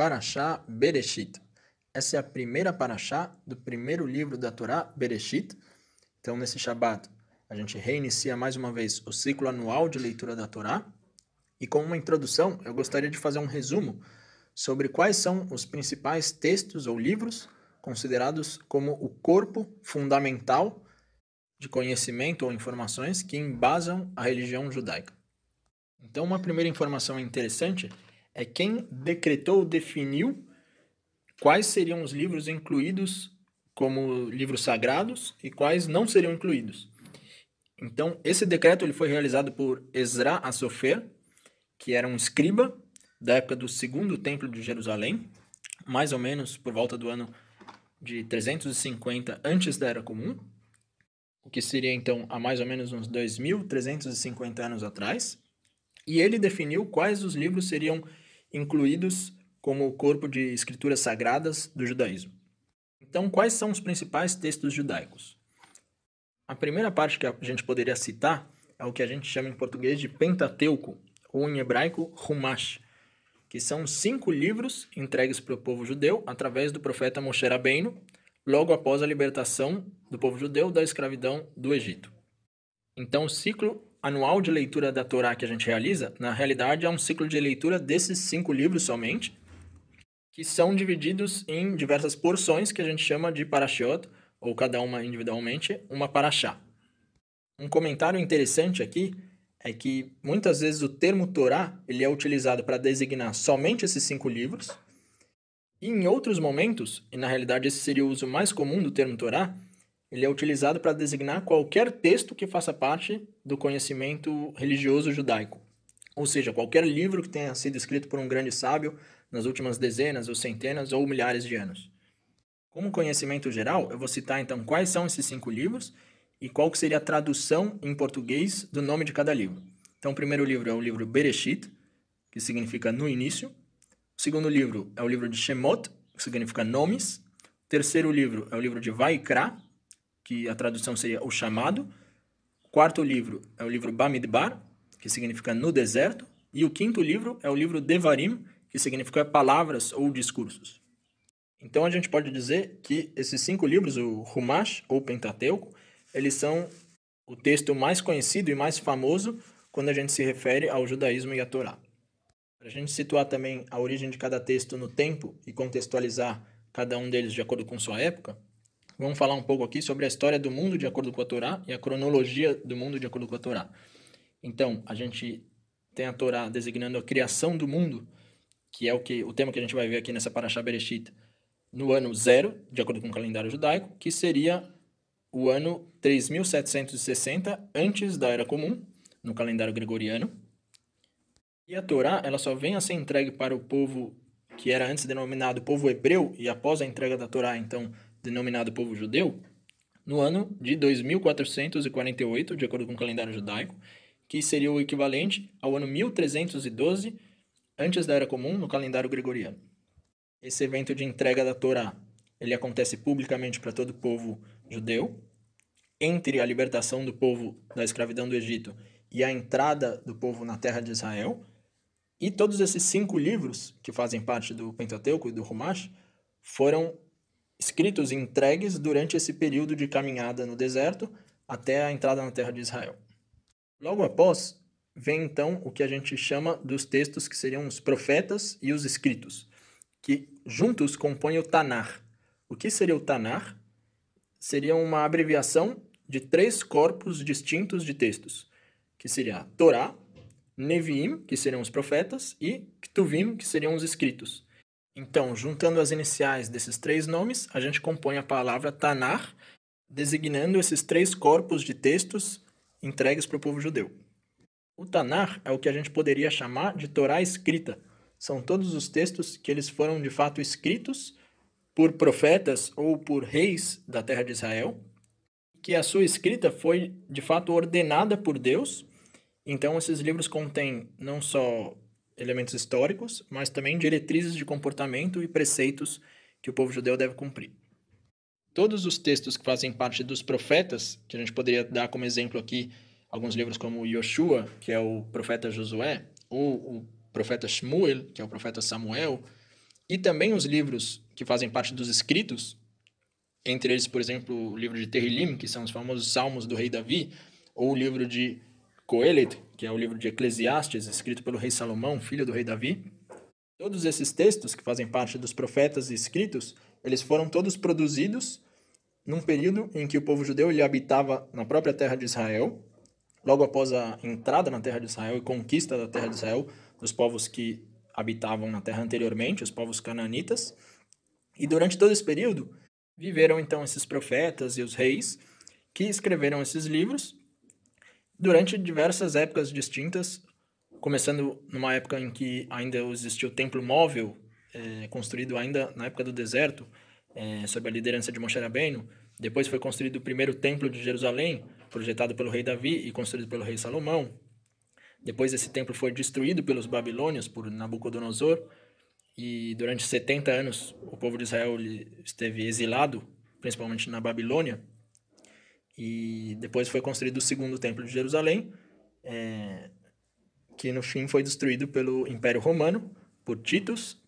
Parashá Bereshit. Essa é a primeira Parashá do primeiro livro da Torá, Bereshit. Então, nesse Shabat, a gente reinicia mais uma vez o ciclo anual de leitura da Torá. E como uma introdução, eu gostaria de fazer um resumo sobre quais são os principais textos ou livros considerados como o corpo fundamental de conhecimento ou informações que embasam a religião judaica. Então, uma primeira informação interessante é quem decretou, definiu quais seriam os livros incluídos como livros sagrados e quais não seriam incluídos. Então, esse decreto ele foi realizado por Ezra Asofer, que era um escriba da época do segundo templo de Jerusalém, mais ou menos por volta do ano de 350 antes da Era Comum, o que seria então há mais ou menos uns 2.350 anos atrás, e ele definiu quais os livros seriam incluídos como o corpo de escrituras sagradas do judaísmo. Então, quais são os principais textos judaicos? A primeira parte que a gente poderia citar é o que a gente chama em português de Pentateuco, ou em hebraico Humash, que são cinco livros entregues para o povo judeu através do profeta Moshe Rabbeinu, logo após a libertação do povo judeu da escravidão do Egito. Então, o ciclo anual de leitura da Torá que a gente realiza, na realidade, é um ciclo de leitura desses cinco livros somente, que são divididos em diversas porções que a gente chama de parashiot, ou cada uma individualmente, uma paraxá. Um comentário interessante aqui é que muitas vezes o termo Torá ele é utilizado para designar somente esses cinco livros, e em outros momentos, e na realidade esse seria o uso mais comum do termo Torá, ele é utilizado para designar qualquer texto que faça parte do conhecimento religioso judaico. Ou seja, qualquer livro que tenha sido escrito por um grande sábio nas últimas dezenas ou centenas ou milhares de anos. Como conhecimento geral, eu vou citar então quais são esses cinco livros e qual seria a tradução em português do nome de cada livro. Então, o primeiro livro é o livro Bereshit, que significa no início. O segundo livro é o livro de Shemot, que significa nomes. O terceiro livro é o livro de Vaikra, que a tradução seria o chamado. O quarto livro é o livro Bamidbar, que significa no deserto. E o quinto livro é o livro Devarim, que significa palavras ou discursos. Então a gente pode dizer que esses cinco livros, o Humash ou Pentateuco, eles são o texto mais conhecido e mais famoso quando a gente se refere ao judaísmo e à Torá. Para a gente situar também a origem de cada texto no tempo e contextualizar cada um deles de acordo com sua época, vamos falar um pouco aqui sobre a história do mundo de acordo com a Torá e a cronologia do mundo de acordo com a Torá. Então, a gente tem a Torá designando a criação do mundo, que é o que o tema que a gente vai ver aqui nessa Parashá Bereshit, no ano zero, de acordo com o calendário judaico, que seria o ano 3760 antes da Era Comum, no calendário gregoriano. E a Torá, ela só vem a ser entregue para o povo que era antes denominado povo hebreu e após a entrega da Torá, então denominado povo judeu, no ano de 2448, de acordo com o calendário judaico, que seria o equivalente ao ano 1312 antes da Era Comum no calendário gregoriano. Esse evento de entrega da Torá, ele acontece publicamente para todo o povo judeu, entre a libertação do povo da escravidão do Egito e a entrada do povo na terra de Israel. E todos esses cinco livros que fazem parte do Pentateuco e do Rumash foram escritos e entregues durante esse período de caminhada no deserto até a entrada na terra de Israel. Logo após, vem então o que a gente chama dos textos que seriam os profetas e os escritos, que juntos compõem o Tanar. O que seria o Tanar? Seria uma abreviação de três corpos distintos de textos, que seria Torá, Neviim, que seriam os profetas, e Ktuvim, que seriam os escritos. Então, juntando as iniciais desses três nomes, a gente compõe a palavra Tanar, designando esses três corpos de textos entregues para o povo judeu. O Tanar é o que a gente poderia chamar de Torá escrita. São todos os textos que eles foram de fato escritos por profetas ou por reis da terra de Israel, que a sua escrita foi de fato ordenada por Deus. Então esses livros contêm não só elementos históricos, mas também diretrizes de comportamento e preceitos que o povo judeu deve cumprir. Todos os textos que fazem parte dos profetas, que a gente poderia dar como exemplo aqui alguns livros como Yoshua, que é o profeta Josué, ou o profeta Shmuel, que é o profeta Samuel, E também os livros que fazem parte dos escritos, entre eles, por exemplo, o livro de Terrilim, que são os famosos Salmos do rei Davi, ou o livro de Coelet, que é o livro de Eclesiastes, escrito pelo rei Salomão, filho do rei Davi. Todos esses textos que fazem parte dos profetas escritos, eles foram todos produzidos num período em que o povo judeu ele habitava na própria terra de Israel, logo após a entrada na terra de Israel e conquista da terra de Israel dos povos que habitavam na terra anteriormente, os povos cananitas. E durante todo esse período, viveram então esses profetas e os reis que escreveram esses livros durante diversas épocas distintas, começando numa época em que ainda existia o templo móvel, é, construído ainda na época do deserto, é, sob a liderança de Moshe Rabbeinu. Depois foi construído o primeiro templo de Jerusalém, projetado pelo rei Davi e construído pelo rei Salomão. Depois esse templo foi destruído pelos babilônios por Nabucodonosor e durante 70 anos o povo de Israel esteve exilado, principalmente na Babilônia. E depois foi construído o segundo templo de Jerusalém, é, que no fim foi destruído pelo Império Romano, por Titus.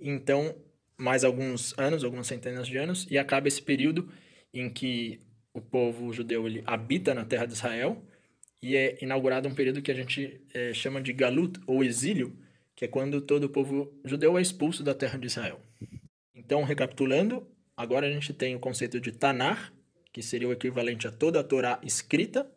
Então, mais alguns anos, algumas centenas de anos, e acaba esse período em que o povo judeu ele habita na terra de Israel e é inaugurado um período que a gente é, chama de Galut, ou exílio, que é quando todo o povo judeu é expulso da terra de Israel. Então, recapitulando, agora a gente tem o conceito de Tanar, que seria o equivalente a toda a Torá escrita,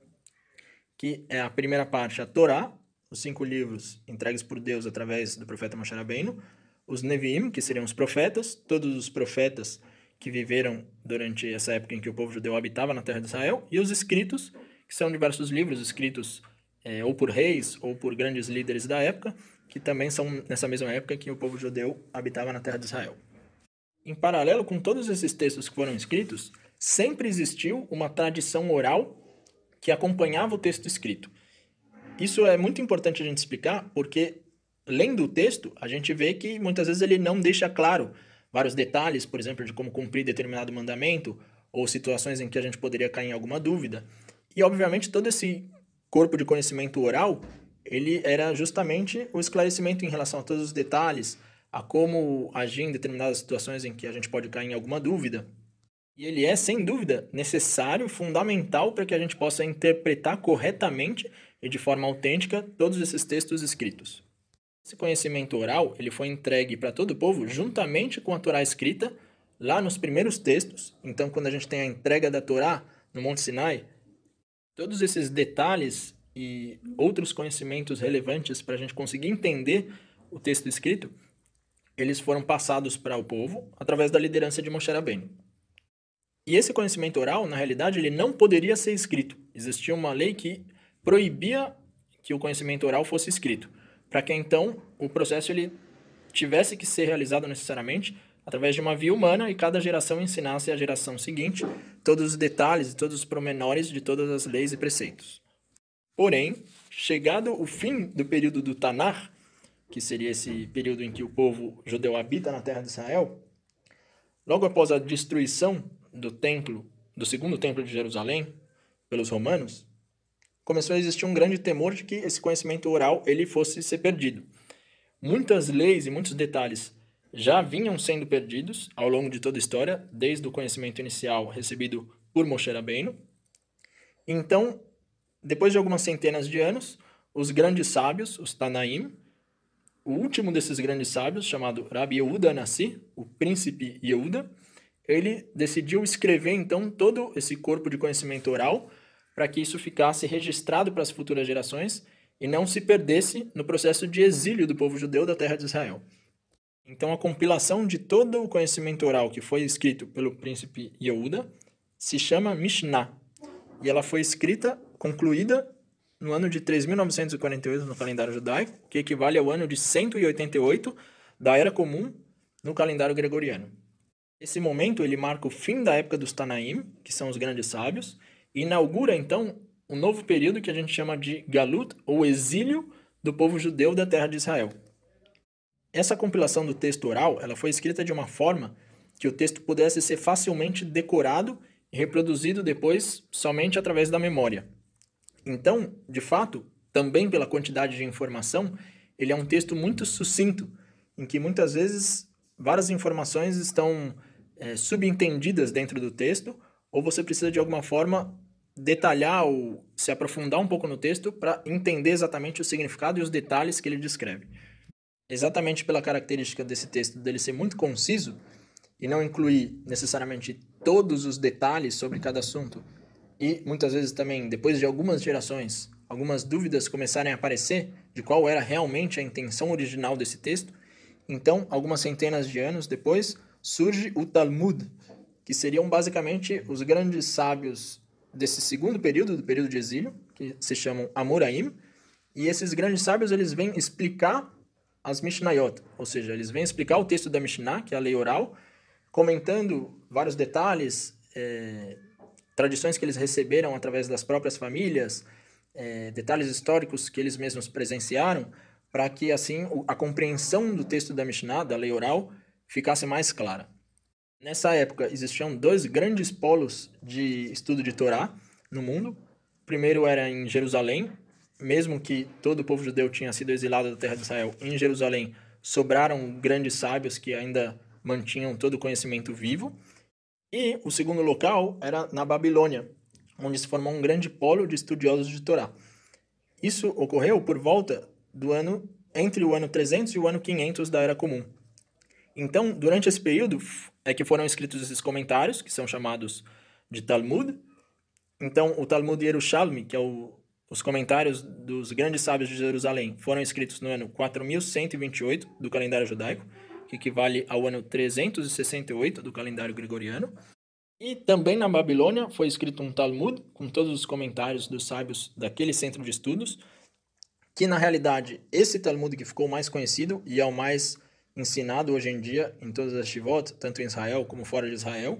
que é a primeira parte, a Torá, os cinco livros entregues por Deus através do profeta Moshe Rabbeinu, os Neviim, que seriam os profetas, todos os profetas que viveram durante essa época em que o povo judeu habitava na terra de Israel, e os escritos, que são diversos livros escritos é, ou por reis ou por grandes líderes da época, que também são nessa mesma época que o povo judeu habitava na terra de Israel. Em paralelo com todos esses textos que foram escritos, sempre existiu uma tradição oral que acompanhava o texto escrito. Isso é muito importante a gente explicar, porque lendo o texto, a gente vê que muitas vezes ele não deixa claro vários detalhes, por exemplo, de como cumprir determinado mandamento, ou situações em que a gente poderia cair em alguma dúvida. E, obviamente, todo esse corpo de conhecimento oral, ele era justamente o esclarecimento em relação a todos os detalhes, a como agir em determinadas situações em que a gente pode cair em alguma dúvida. E ele é, sem dúvida, necessário, fundamental para que a gente possa interpretar corretamente e de forma autêntica todos esses textos escritos. Esse conhecimento oral ele foi entregue para todo o povo juntamente com a Torá escrita, lá nos primeiros textos. Então, quando a gente tem a entrega da Torá no Monte Sinai, Todos esses detalhes e outros conhecimentos relevantes para a gente conseguir entender o texto escrito, eles foram passados para o povo através da liderança de Moshe Rabbeinu. E esse conhecimento oral, na realidade, ele não poderia ser escrito. Existia uma lei que proibia que o conhecimento oral fosse escrito, para que então o processo ele tivesse que ser realizado necessariamente através de uma via humana e cada geração ensinasse à geração seguinte todos os detalhes e todos os promenores de todas as leis e preceitos. Porém, chegado o fim do período do Tanar, que seria esse período em que o povo judeu habita na terra de Israel, logo após a destruição do templo, do segundo templo de Jerusalém, pelos romanos, começou a existir um grande temor de que esse conhecimento oral ele fosse ser perdido. Muitas leis e muitos detalhes já vinham sendo perdidos ao longo de toda a história, desde o conhecimento inicial recebido por Moshe Rabbeinu. Então, depois de algumas centenas de anos, os grandes sábios, os Tanaim, o último desses grandes sábios, chamado Rabbi Yehuda Nassi, o príncipe Yehuda, ele decidiu escrever então todo esse corpo de conhecimento oral para que isso ficasse registrado para as futuras gerações e não se perdesse no processo de exílio do povo judeu da terra de Israel. Então, a compilação de todo o conhecimento oral que foi escrito pelo príncipe Yehuda se chama Mishnah. E ela foi escrita, concluída, no ano de 3.948 no calendário judaico, que equivale ao ano de 188 da Era Comum no calendário gregoriano. Esse momento ele marca o fim da época dos Tanaim, que são os grandes sábios, e inaugura então um novo período que a gente chama de Galut, ou exílio do povo judeu da terra de Israel. Essa compilação do texto oral ela foi escrita de uma forma que o texto pudesse ser facilmente decorado e reproduzido depois somente através da memória. Então, de fato, também pela quantidade de informação, ele é um texto muito sucinto em que muitas vezes várias informações estão é, subentendidas dentro do texto, ou você precisa de alguma forma detalhar ou se aprofundar um pouco no texto para entender exatamente o significado e os detalhes que ele descreve. Exatamente pela característica desse texto dele ser muito conciso e não incluir necessariamente todos os detalhes sobre cada assunto, e muitas vezes também, depois de algumas gerações, algumas dúvidas começarem a aparecer de qual era realmente a intenção original desse texto, então, algumas centenas de anos depois, surge o Talmud, que seriam basicamente os grandes sábios desse segundo período, do período de exílio, que se chamam Amoraim, e esses grandes sábios eles vêm explicar as Mishnayot, ou seja, eles vêm explicar o texto da Mishnah, que é a lei oral, comentando vários detalhes, é, tradições que eles receberam através das próprias famílias, é, detalhes históricos que eles mesmos presenciaram, para que assim a compreensão do texto da Mishnah, da lei oral, ficasse mais clara. Nessa época existiam dois grandes polos de estudo de Torá no mundo. O primeiro era em Jerusalém, mesmo que todo o povo judeu tinha sido exilado da terra de Israel, em Jerusalém sobraram grandes sábios que ainda mantinham todo o conhecimento vivo. E o segundo local era na Babilônia, onde se formou um grande polo de estudiosos de Torá. Isso ocorreu por volta do ano entre o ano 300 e o ano 500 da Era Comum. Então, durante esse período é que foram escritos esses comentários, que são chamados de Talmud. Então, o Talmud Yerushalmi, que é o, os comentários dos grandes sábios de Jerusalém, foram escritos no ano 4128 do calendário judaico, que equivale ao ano 368 do calendário gregoriano. E também na Babilônia foi escrito um Talmud, com todos os comentários dos sábios daquele centro de estudos, que na realidade esse Talmud que ficou mais conhecido e é o mais ensinado hoje em dia em todas as shivot, tanto em Israel como fora de Israel,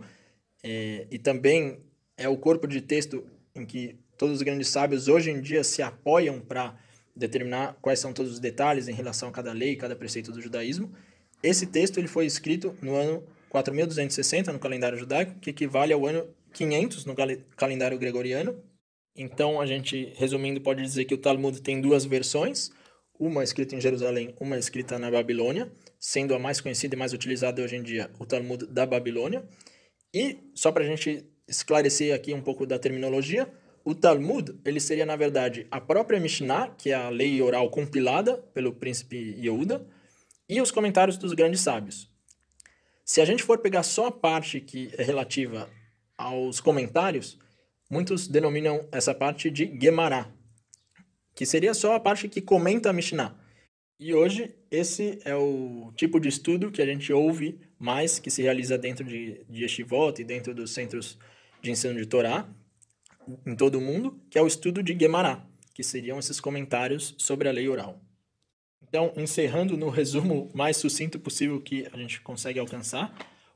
é, e também é o corpo de texto em que todos os grandes sábios hoje em dia se apoiam para determinar quais são todos os detalhes em relação a cada lei, cada preceito do judaísmo. Esse texto ele foi escrito no ano 4260 no calendário judaico, que equivale ao ano 500 no calendário gregoriano, então, a gente, resumindo, pode dizer que o Talmud tem duas versões, uma escrita em Jerusalém, uma escrita na Babilônia, sendo a mais conhecida e mais utilizada hoje em dia o Talmud da Babilônia. E, só para a gente esclarecer aqui um pouco da terminologia, o Talmud ele seria, na verdade, a própria Mishnah, que é a lei oral compilada pelo príncipe Yehuda, e os comentários dos grandes sábios. Se a gente for pegar só a parte que é relativa aos comentários, muitos denominam essa parte de Gemara, que seria só a parte que comenta a Mishnah. E hoje, esse é o tipo de estudo que a gente ouve mais, que se realiza dentro de, de Yeshivot e dentro dos centros de ensino de Torá, em todo o mundo, que é o estudo de Gemara, que seriam esses comentários sobre a lei oral. Então, encerrando no resumo mais sucinto possível que a gente consegue alcançar,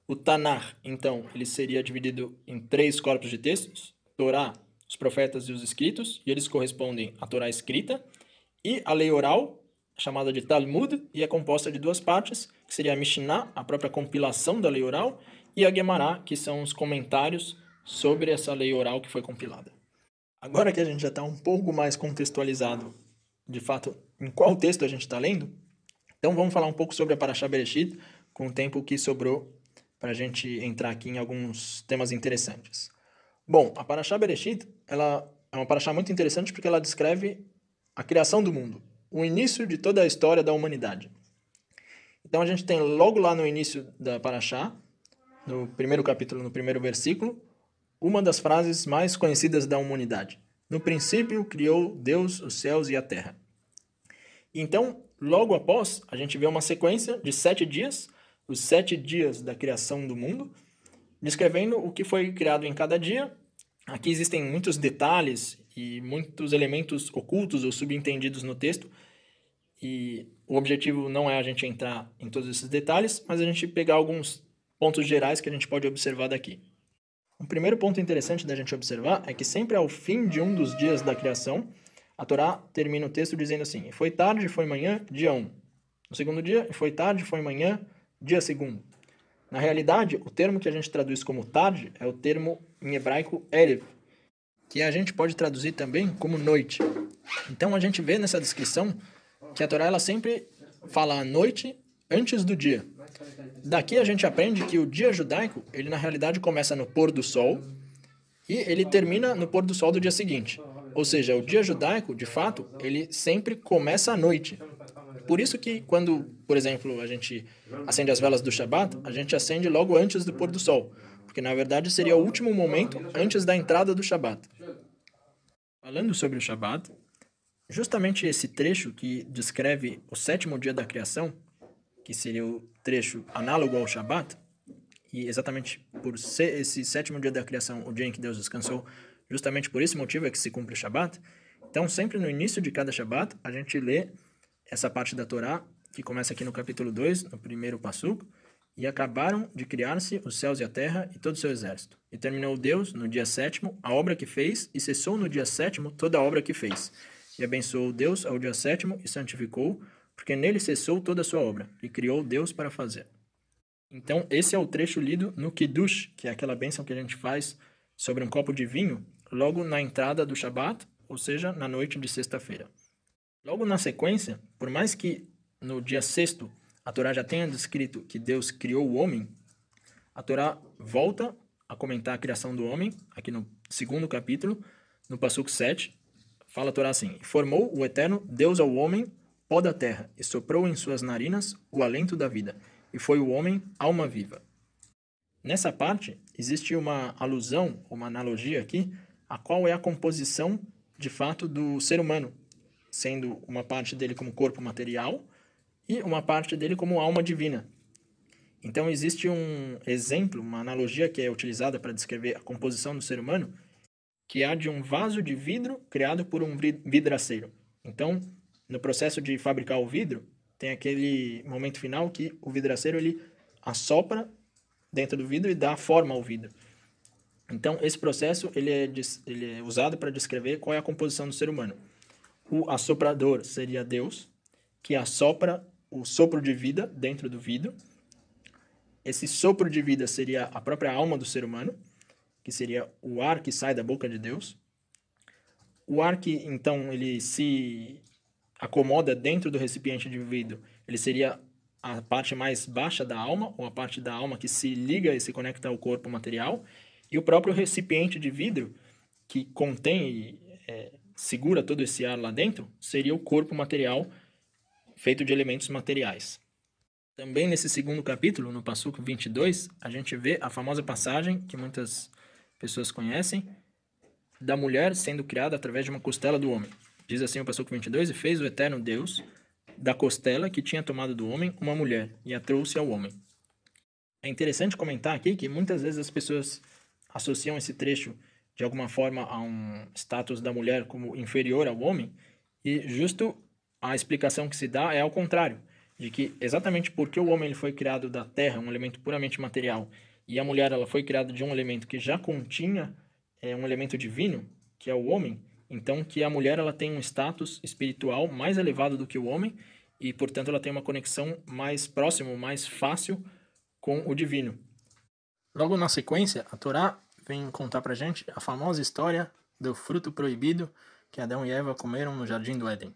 o Tanar, então, ele seria dividido em três corpos de textos, Torá, os profetas e os escritos, e eles correspondem à Torá escrita, e a lei oral, chamada de Talmud, e é composta de duas partes, que seria a Mishnah, a própria compilação da lei oral, e a Gemara, que são os comentários sobre essa lei oral que foi compilada. Agora que a gente já está um pouco mais contextualizado, de fato, em qual texto a gente está lendo, então vamos falar um pouco sobre a Parashá Bereshit, com o tempo que sobrou para a gente entrar aqui em alguns temas interessantes. Bom, a Parashá Bereshit, ela é uma Parashá muito interessante porque ela descreve a criação do mundo, o início de toda a história da humanidade. Então a gente tem logo lá no início da Parashá, no primeiro capítulo, no primeiro versículo, uma das frases mais conhecidas da humanidade. No princípio criou Deus os céus e a terra. Então, logo após, a gente vê uma sequência de sete dias, os sete dias da criação do mundo, descrevendo o que foi criado em cada dia Aqui existem muitos detalhes e muitos elementos ocultos ou subentendidos no texto, e o objetivo não é a gente entrar em todos esses detalhes, mas a gente pegar alguns pontos gerais que a gente pode observar daqui. O primeiro ponto interessante da gente observar é que sempre ao fim de um dos dias da criação, a Torá termina o texto dizendo assim: Foi tarde, foi manhã, dia 1. No segundo dia, foi tarde, foi manhã, dia segundo. Na realidade, o termo que a gente traduz como tarde é o termo em hebraico erev, que a gente pode traduzir também como noite. Então a gente vê nessa descrição que a Torá ela sempre fala a noite antes do dia. Daqui a gente aprende que o dia judaico, ele na realidade começa no pôr do sol e ele termina no pôr do sol do dia seguinte. Ou seja, o dia judaico, de fato, ele sempre começa à noite. Por isso que quando, por exemplo, a gente acende as velas do Shabat, a gente acende logo antes do pôr do sol, porque na verdade seria o último momento antes da entrada do Shabat. Falando sobre o Shabat, justamente esse trecho que descreve o sétimo dia da criação, que seria o trecho análogo ao Shabat, e exatamente por ser esse sétimo dia da criação, o dia em que Deus descansou, justamente por esse motivo é que se cumpre o Shabat. Então, sempre no início de cada Shabat, a gente lê essa parte da Torá, que começa aqui no capítulo 2, no primeiro passuco, e acabaram de criar-se os céus e a terra e todo o seu exército. E terminou Deus, no dia sétimo, a obra que fez, e cessou no dia sétimo toda a obra que fez. E abençoou Deus ao dia sétimo e santificou, porque nele cessou toda a sua obra, e criou Deus para fazer. Então, esse é o trecho lido no Kiddush, que é aquela bênção que a gente faz sobre um copo de vinho, logo na entrada do Shabat, ou seja, na noite de sexta-feira. Logo na sequência, por mais que no dia sexto a Torá já tenha descrito que Deus criou o homem, a Torá volta a comentar a criação do homem, aqui no segundo capítulo, no Passuco 7, fala a Torá assim: Formou o Eterno Deus ao homem pó da terra, e soprou em suas narinas o alento da vida e foi o homem alma viva. Nessa parte, existe uma alusão, uma analogia aqui, a qual é a composição, de fato, do ser humano, sendo uma parte dele como corpo material e uma parte dele como alma divina. Então, existe um exemplo, uma analogia que é utilizada para descrever a composição do ser humano, que é a de um vaso de vidro criado por um vidraceiro. Então, no processo de fabricar o vidro, tem aquele momento final que o vidraceiro ele assopra dentro do vidro e dá forma ao vidro. Então, esse processo ele é, ele é usado para descrever qual é a composição do ser humano. O assoprador seria Deus, que assopra o sopro de vida dentro do vidro. Esse sopro de vida seria a própria alma do ser humano, que seria o ar que sai da boca de Deus. O ar que, então, ele se acomoda dentro do recipiente de vidro, ele seria a parte mais baixa da alma, ou a parte da alma que se liga e se conecta ao corpo material, e o próprio recipiente de vidro, que contém e é, segura todo esse ar lá dentro, seria o corpo material feito de elementos materiais. Também nesse segundo capítulo, no Passuco 22, a gente vê a famosa passagem que muitas pessoas conhecem, da mulher sendo criada através de uma costela do homem. Diz assim o versículo 22, E fez o eterno Deus da costela que tinha tomado do homem uma mulher, e a trouxe ao homem. É interessante comentar aqui que muitas vezes as pessoas associam esse trecho de alguma forma a um status da mulher como inferior ao homem, e justo a explicação que se dá é ao contrário, de que exatamente porque o homem ele foi criado da terra, um elemento puramente material, e a mulher ela foi criada de um elemento que já continha é, um elemento divino, que é o homem, então, que a mulher ela tem um status espiritual mais elevado do que o homem e, portanto, ela tem uma conexão mais próxima, mais fácil com o divino. Logo na sequência, a Torá vem contar pra gente a famosa história do fruto proibido que Adão e Eva comeram no jardim do Éden.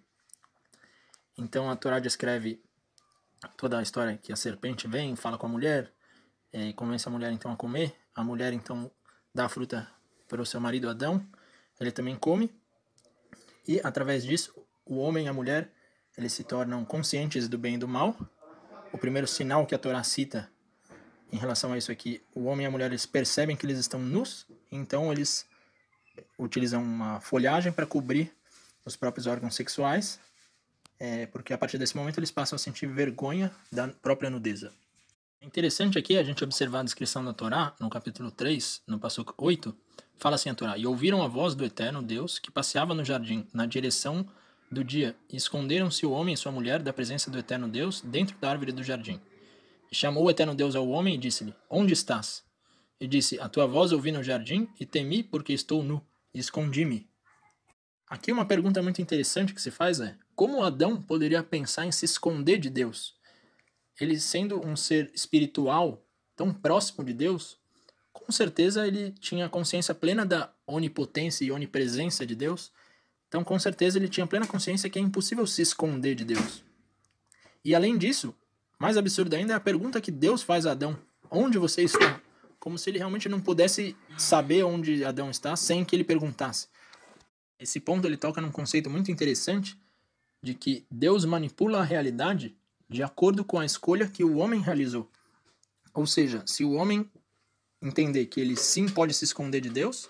Então a Torá descreve toda a história que a serpente vem, fala com a mulher, e convence a mulher então a comer. A mulher então dá a fruta para o seu marido Adão, ele também come, e através disso, o homem e a mulher eles se tornam conscientes do bem e do mal. O primeiro sinal que a Torá cita em relação a isso que o homem e a mulher eles percebem que eles estão nus, então eles utilizam uma folhagem para cobrir os próprios órgãos sexuais, é, porque a partir desse momento eles passam a sentir vergonha da própria nudeza. É interessante aqui a gente observar a descrição da Torá, no capítulo 3, no passo 8, Fala assim a Torá: E ouviram a voz do eterno Deus que passeava no jardim, na direção do dia, e esconderam-se o homem e sua mulher da presença do eterno Deus dentro da árvore do jardim. E chamou o eterno Deus ao homem e disse-lhe: Onde estás? E disse: A tua voz ouvi no jardim, e temi porque estou nu, e escondi-me. Aqui uma pergunta muito interessante que se faz é: como Adão poderia pensar em se esconder de Deus? Ele sendo um ser espiritual, tão próximo de Deus, com certeza ele tinha consciência plena da onipotência e onipresença de Deus. Então, com certeza ele tinha plena consciência que é impossível se esconder de Deus. E além disso, mais absurdo ainda é a pergunta que Deus faz a Adão: Onde você está? Como se ele realmente não pudesse saber onde Adão está sem que ele perguntasse. Esse ponto ele toca num conceito muito interessante de que Deus manipula a realidade de acordo com a escolha que o homem realizou. Ou seja, se o homem entender que ele sim pode se esconder de Deus,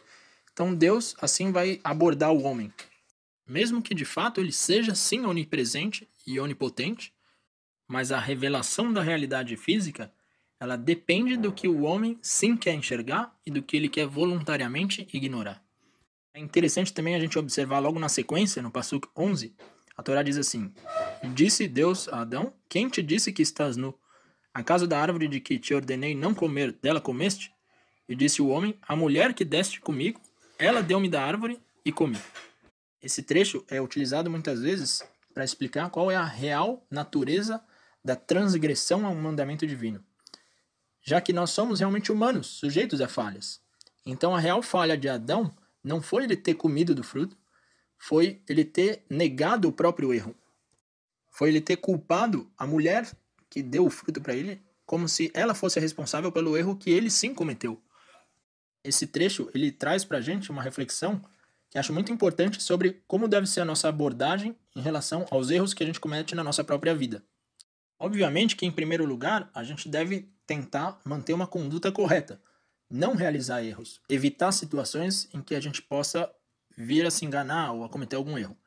então Deus assim vai abordar o homem. Mesmo que de fato ele seja sim onipresente e onipotente, mas a revelação da realidade física, ela depende do que o homem sim quer enxergar e do que ele quer voluntariamente ignorar. É interessante também a gente observar logo na sequência, no Passuco 11, a Torá diz assim: Disse Deus a Adão: Quem te disse que estás nu? Acaso da árvore de que te ordenei não comer, dela comeste? E disse o homem: A mulher que deste comigo, ela deu-me da árvore e comi. Esse trecho é utilizado muitas vezes para explicar qual é a real natureza da transgressão a um mandamento divino. Já que nós somos realmente humanos, sujeitos a falhas. Então a real falha de Adão não foi ele ter comido do fruto, foi ele ter negado o próprio erro. Foi ele ter culpado a mulher que deu o fruto para ele, como se ela fosse responsável pelo erro que ele sim cometeu esse trecho ele traz para a gente uma reflexão que acho muito importante sobre como deve ser a nossa abordagem em relação aos erros que a gente comete na nossa própria vida. Obviamente que, em primeiro lugar, a gente deve tentar manter uma conduta correta, não realizar erros, evitar situações em que a gente possa vir a se enganar ou a cometer algum erro.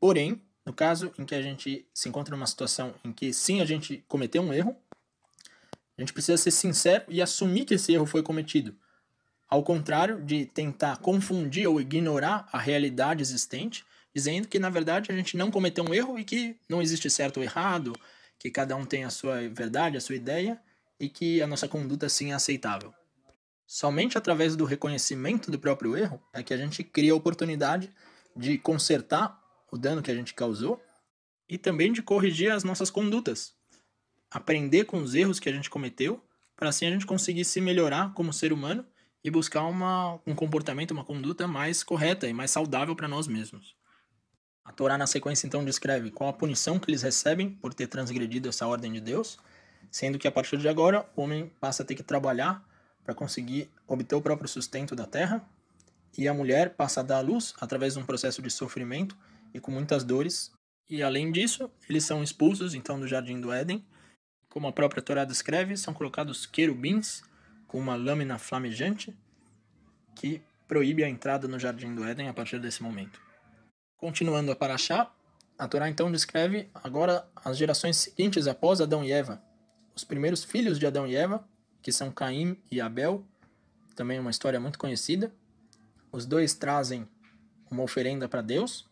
Porém, no caso em que a gente se encontra numa situação em que sim a gente cometeu um erro, a gente precisa ser sincero e assumir que esse erro foi cometido ao contrário de tentar confundir ou ignorar a realidade existente, dizendo que na verdade a gente não cometeu um erro e que não existe certo ou errado, que cada um tem a sua verdade, a sua ideia e que a nossa conduta sim é aceitável. Somente através do reconhecimento do próprio erro é que a gente cria a oportunidade de consertar o dano que a gente causou e também de corrigir as nossas condutas. Aprender com os erros que a gente cometeu, para assim a gente conseguir se melhorar como ser humano e buscar uma, um comportamento, uma conduta mais correta e mais saudável para nós mesmos. A Torá, na sequência, então, descreve qual a punição que eles recebem por ter transgredido essa ordem de Deus, sendo que a partir de agora o homem passa a ter que trabalhar para conseguir obter o próprio sustento da terra, e a mulher passa a dar à luz através de um processo de sofrimento e com muitas dores. E além disso, eles são expulsos então do jardim do Éden. Como a própria Torá descreve, são colocados querubins com uma lâmina flamejante que proíbe a entrada no jardim do Éden a partir desse momento. Continuando a Paraxá, a Torá então descreve agora as gerações seguintes após Adão e Eva. Os primeiros filhos de Adão e Eva, que são Caim e Abel, também uma história muito conhecida. Os dois trazem uma oferenda para Deus,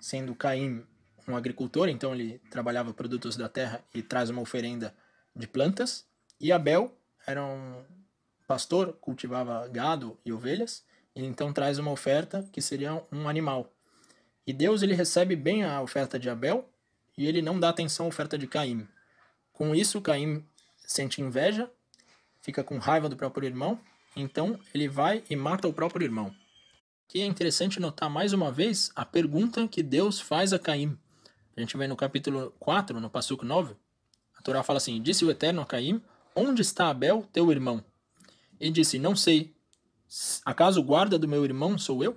sendo Caim um agricultor, então ele trabalhava produtos da terra e traz uma oferenda de plantas, e Abel era um pastor cultivava gado e ovelhas, e então traz uma oferta que seria um animal. E Deus ele recebe bem a oferta de Abel e ele não dá atenção à oferta de Caim. Com isso, Caim sente inveja, fica com raiva do próprio irmão, então ele vai e mata o próprio irmão. Que é interessante notar mais uma vez a pergunta que Deus faz a Caim. A gente vê no capítulo 4, no Passuco 9, a Torá fala assim: Disse o Eterno a Caim: Onde está Abel, teu irmão? e disse: Não sei. Acaso o guarda do meu irmão sou eu?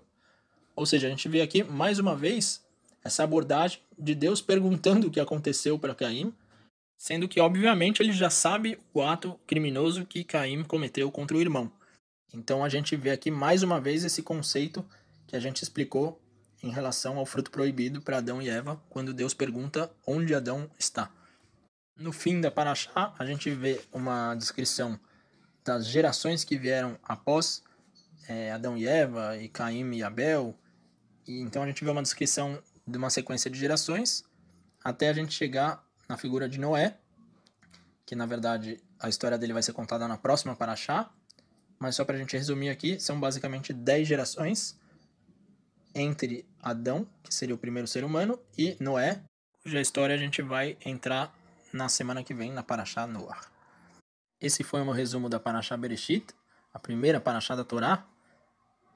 Ou seja, a gente vê aqui mais uma vez essa abordagem de Deus perguntando o que aconteceu para Caim, sendo que obviamente ele já sabe o ato criminoso que Caim cometeu contra o irmão. Então a gente vê aqui mais uma vez esse conceito que a gente explicou em relação ao fruto proibido para Adão e Eva, quando Deus pergunta onde Adão está. No fim da Paraxá, a gente vê uma descrição das gerações que vieram após é, Adão e Eva, e Caim e Abel. E, então a gente vê uma descrição de uma sequência de gerações até a gente chegar na figura de Noé, que na verdade a história dele vai ser contada na próxima Paraxá, mas só para a gente resumir aqui, são basicamente 10 gerações entre Adão, que seria o primeiro ser humano, e Noé, cuja história a gente vai entrar na semana que vem na Paraxá Noah. Esse foi o meu resumo da Parashá Bereshit, a primeira Parashá da Torá,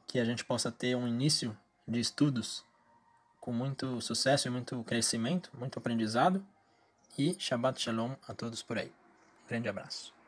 que a gente possa ter um início de estudos com muito sucesso e muito crescimento, muito aprendizado, e Shabbat Shalom a todos por aí. Grande abraço.